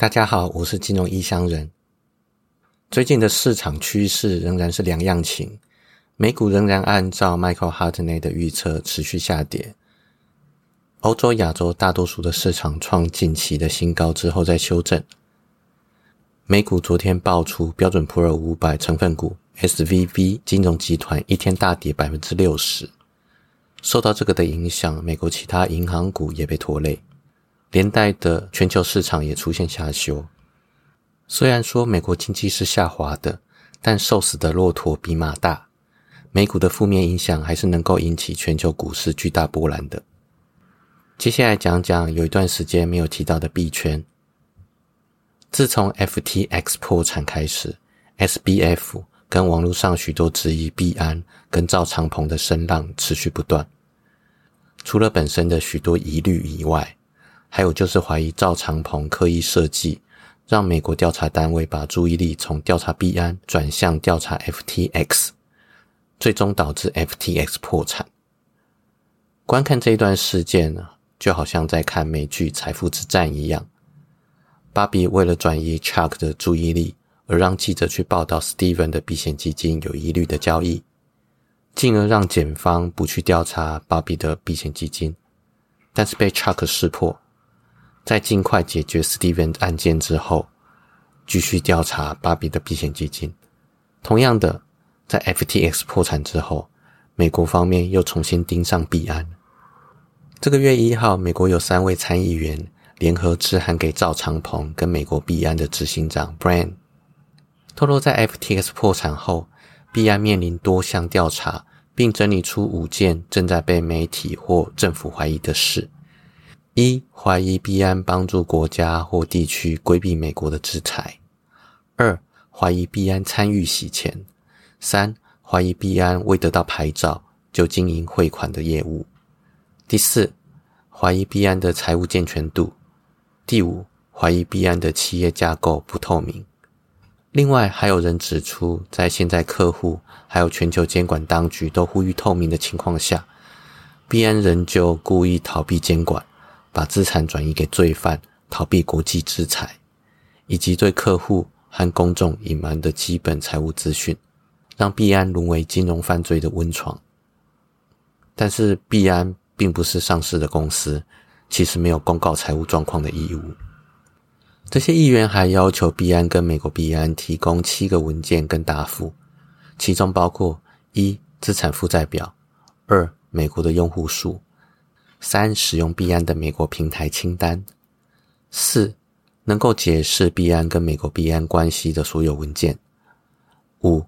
大家好，我是金融异乡人。最近的市场趋势仍然是两样情，美股仍然按照 Michael Hartney 的预测持续下跌。欧洲、亚洲大多数的市场创近期的新高之后再修正。美股昨天爆出标准普尔五百成分股 SVB 金融集团一天大跌百分之六十，受到这个的影响，美国其他银行股也被拖累。连带的全球市场也出现下修。虽然说美国经济是下滑的，但瘦死的骆驼比马大，美股的负面影响还是能够引起全球股市巨大波澜的。接下来讲讲有一段时间没有提到的币圈。自从 FTX 破产开始，SBF 跟网络上许多质疑币安跟赵长鹏的声浪持续不断。除了本身的许多疑虑以外，还有就是怀疑赵长鹏刻意设计，让美国调查单位把注意力从调查币安转向调查 FTX，最终导致 FTX 破产。观看这一段事件呢，就好像在看美剧《财富之战》一样。芭比为了转移 Chuck 的注意力，而让记者去报道 Steven 的避险基金有疑虑的交易，进而让检方不去调查芭比的避险基金，但是被 Chuck 识破。在尽快解决 Steven 案件之后，继续调查芭比的避险基金。同样的，在 FTX 破产之后，美国方面又重新盯上币安。这个月一号，美国有三位参议员联合致函给赵长鹏跟美国币安的执行长 Brian，透露在 FTX 破产后，币安面临多项调查，并整理出五件正在被媒体或政府怀疑的事。一、怀疑币安帮助国家或地区规避美国的制裁；二、怀疑币安参与洗钱；三、怀疑币安未得到牌照就经营汇款的业务；第四，怀疑币安的财务健全度；第五，怀疑币安的企业架构不透明。另外，还有人指出，在现在客户还有全球监管当局都呼吁透明的情况下，币安仍旧故意逃避监管。把资产转移给罪犯，逃避国际制裁，以及对客户和公众隐瞒的基本财务资讯，让币安沦为金融犯罪的温床。但是币安并不是上市的公司，其实没有公告财务状况的义务。这些议员还要求币安跟美国币安提供七个文件跟答复，其中包括一资产负债表，二美国的用户数。三、使用币安的美国平台清单；四、能够解释币安跟美国币安关系的所有文件；五、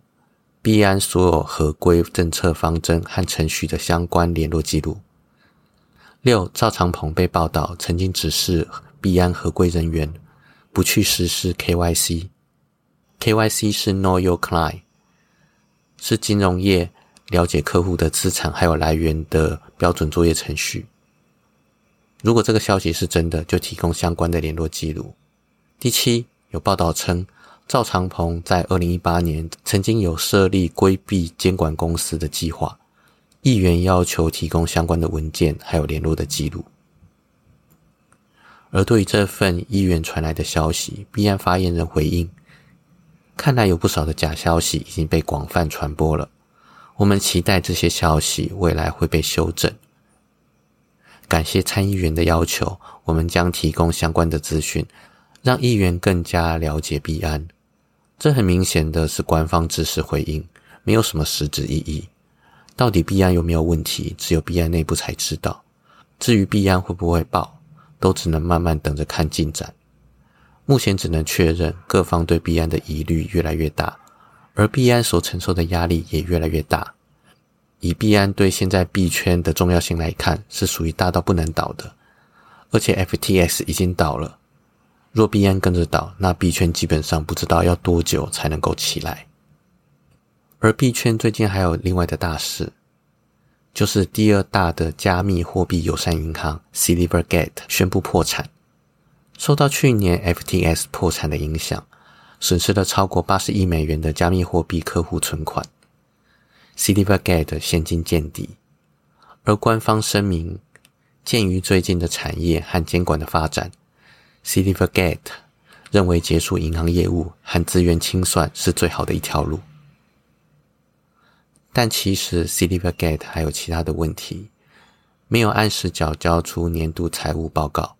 币安所有合规政策方针和程序的相关联络记录；六、赵长鹏被报道曾经指示币安合规人员不去实施 KYC，KYC 是 Know Your Client，是金融业了解客户的资产还有来源的标准作业程序。如果这个消息是真的，就提供相关的联络记录。第七，有报道称，赵长鹏在二零一八年曾经有设立规避监管公司的计划，议员要求提供相关的文件还有联络的记录。而对于这份议员传来的消息，币安发言人回应：看来有不少的假消息已经被广泛传播了，我们期待这些消息未来会被修正。感谢参议员的要求，我们将提供相关的资讯，让议员更加了解币安。这很明显的是官方支持回应，没有什么实质意义。到底币安有没有问题，只有币安内部才知道。至于币安会不会爆，都只能慢慢等着看进展。目前只能确认，各方对币安的疑虑越来越大，而币安所承受的压力也越来越大。以币安对现在币圈的重要性来看，是属于大到不能倒的。而且 FTX 已经倒了，若币安跟着倒，那币圈基本上不知道要多久才能够起来。而币圈最近还有另外的大事，就是第二大的加密货币友善银行 Silvergate 宣布破产。受到去年 FTX 破产的影响，损失了超过八十亿美元的加密货币客户存款。Silvergate 现金见底，而官方声明，鉴于最近的产业和监管的发展，Silvergate 认为结束银行业务和资源清算是最好的一条路。但其实 Silvergate 还有其他的问题，没有按时缴交出年度财务报告，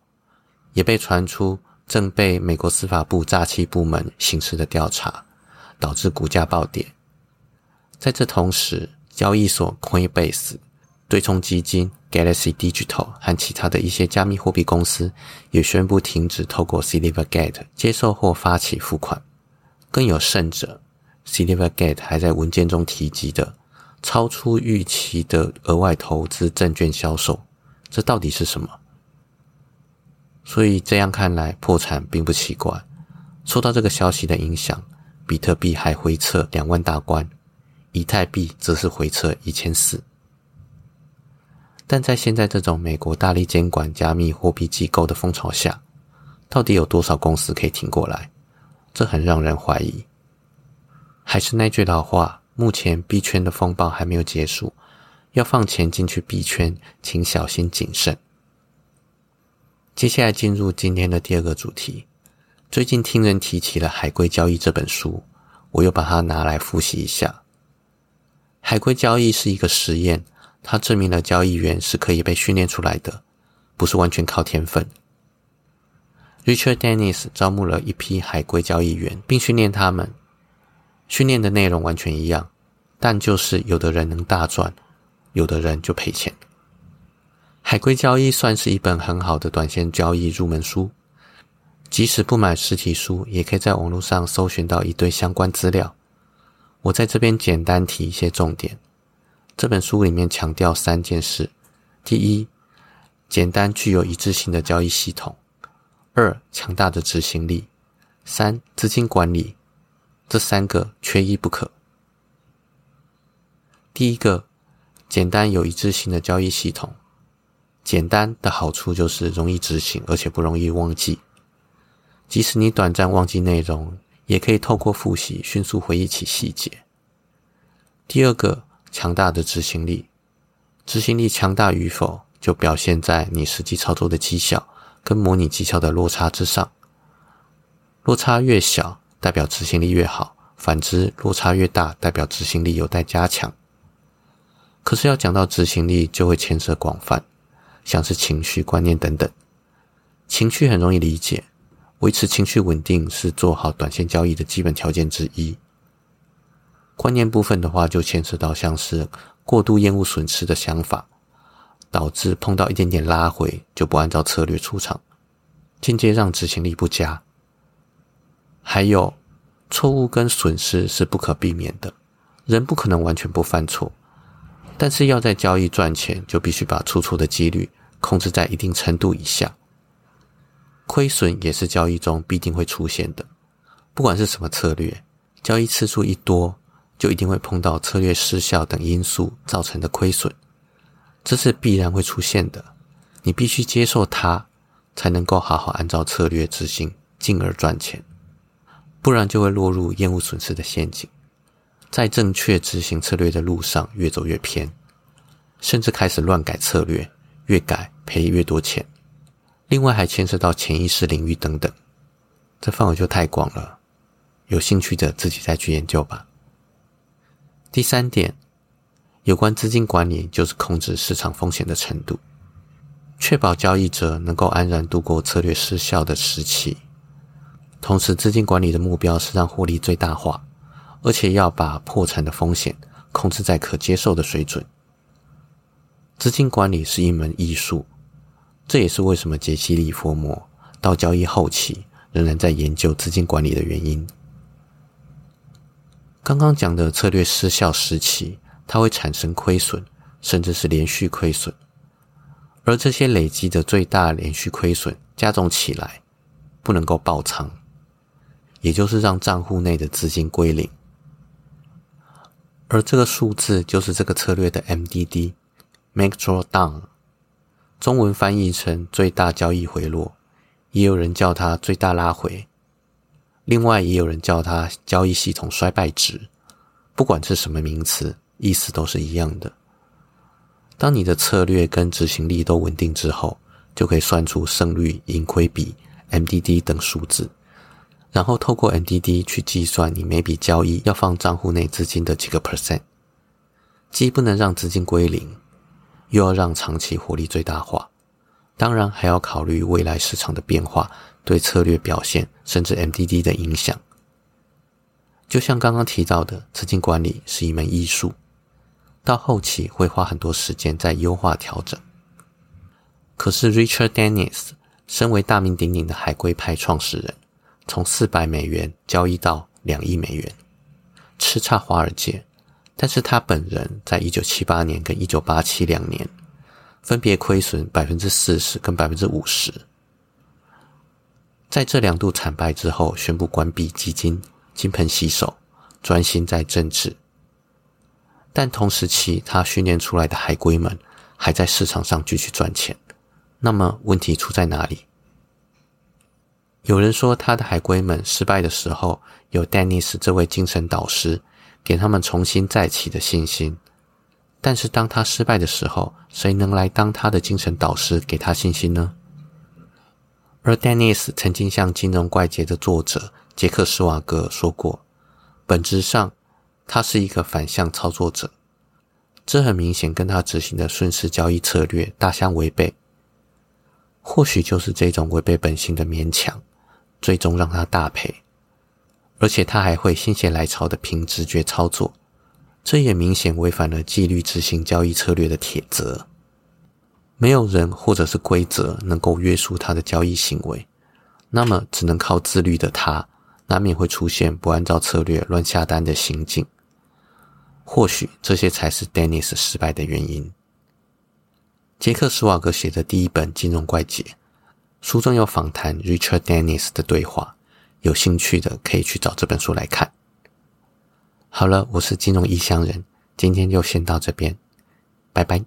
也被传出正被美国司法部诈欺部门刑事的调查，导致股价暴跌。在这同时，交易所 Coinbase、对冲基金 Galaxy Digital 和其他的一些加密货币公司也宣布停止透过 Silvergate 接受或发起付款。更有甚者，Silvergate 还在文件中提及的。超出预期的额外投资证券销售，这到底是什么？所以这样看来，破产并不奇怪。受到这个消息的影响，比特币还回撤两万大关，以太币则是回撤一千四。但在现在这种美国大力监管加密货币机构的风潮下，到底有多少公司可以挺过来？这很让人怀疑。还是那句老话。目前币圈的风暴还没有结束，要放钱进去币圈，请小心谨慎。接下来进入今天的第二个主题。最近听人提起了《海龟交易》这本书，我又把它拿来复习一下。海龟交易是一个实验，它证明了交易员是可以被训练出来的，不是完全靠天分。Richard Dennis 招募了一批海龟交易员，并训练他们。训练的内容完全一样，但就是有的人能大赚，有的人就赔钱。海龟交易算是一本很好的短线交易入门书，即使不买实体书，也可以在网络上搜寻到一堆相关资料。我在这边简单提一些重点。这本书里面强调三件事：第一，简单具有一致性的交易系统；二，强大的执行力；三，资金管理。这三个缺一不可。第一个，简单有一致性的交易系统。简单的好处就是容易执行，而且不容易忘记。即使你短暂忘记内容，也可以透过复习迅速回忆起细节。第二个，强大的执行力。执行力强大与否，就表现在你实际操作的绩效跟模拟绩效的落差之上。落差越小。代表执行力越好，反之落差越大，代表执行力有待加强。可是要讲到执行力，就会牵涉广泛，像是情绪、观念等等。情绪很容易理解，维持情绪稳定是做好短线交易的基本条件之一。观念部分的话，就牵涉到像是过度厌恶损失的想法，导致碰到一点点拉回就不按照策略出场，间接让执行力不佳。还有，错误跟损失是不可避免的，人不可能完全不犯错，但是要在交易赚钱，就必须把出错的几率控制在一定程度以下。亏损也是交易中必定会出现的，不管是什么策略，交易次数一多，就一定会碰到策略失效等因素造成的亏损，这是必然会出现的，你必须接受它，才能够好好按照策略执行，进而赚钱。不然就会落入厌恶损失的陷阱，在正确执行策略的路上越走越偏，甚至开始乱改策略，越改赔越多钱。另外还牵涉到潜意识领域等等，这范围就太广了。有兴趣的自己再去研究吧。第三点，有关资金管理，就是控制市场风险的程度，确保交易者能够安然度过策略失效的时期。同时，资金管理的目标是让获利最大化，而且要把破产的风险控制在可接受的水准。资金管理是一门艺术，这也是为什么杰西·利弗莫到交易后期仍然在研究资金管理的原因。刚刚讲的策略失效时期，它会产生亏损，甚至是连续亏损，而这些累积的最大连续亏损加重起来，不能够爆仓。也就是让账户内的资金归零，而这个数字就是这个策略的 MDD（Make Drawdown），中文翻译成最大交易回落，也有人叫它最大拉回，另外也有人叫它交易系统衰败值。不管是什么名词，意思都是一样的。当你的策略跟执行力都稳定之后，就可以算出胜率、盈亏比、MDD 等数字。然后透过 MDD 去计算你每笔交易要放账户内资金的几个 percent，既不能让资金归零，又要让长期获利最大化。当然还要考虑未来市场的变化对策略表现，甚至 MDD 的影响。就像刚刚提到的，资金管理是一门艺术，到后期会花很多时间在优化调整。可是 Richard Dennis 身为大名鼎鼎的海龟派创始人。从四百美元交易到两亿美元，叱咤华尔街。但是他本人在一九七八年跟一九八七两年，分别亏损百分之四十跟百分之五十。在这两度惨败之后，宣布关闭基金，金盆洗手，专心在政治。但同时期，他训练出来的海龟们还在市场上继续赚钱。那么问题出在哪里？有人说，他的海龟们失败的时候，有丹尼斯这位精神导师给他们重新再起的信心。但是，当他失败的时候，谁能来当他的精神导师，给他信心呢？而丹尼斯曾经向《金融怪杰》的作者杰克·施瓦格说过，本质上他是一个反向操作者，这很明显跟他执行的顺势交易策略大相违背。或许就是这种违背本性的勉强。最终让他大赔，而且他还会心血来潮的凭直觉操作，这也明显违反了纪律执行交易策略的铁则。没有人或者是规则能够约束他的交易行为，那么只能靠自律的他，难免会出现不按照策略乱下单的行径。或许这些才是 Dennis 失败的原因。杰克·斯瓦格写的第一本《金融怪杰》。书中有访谈 Richard Dennis 的对话，有兴趣的可以去找这本书来看。好了，我是金融异乡人，今天就先到这边，拜拜。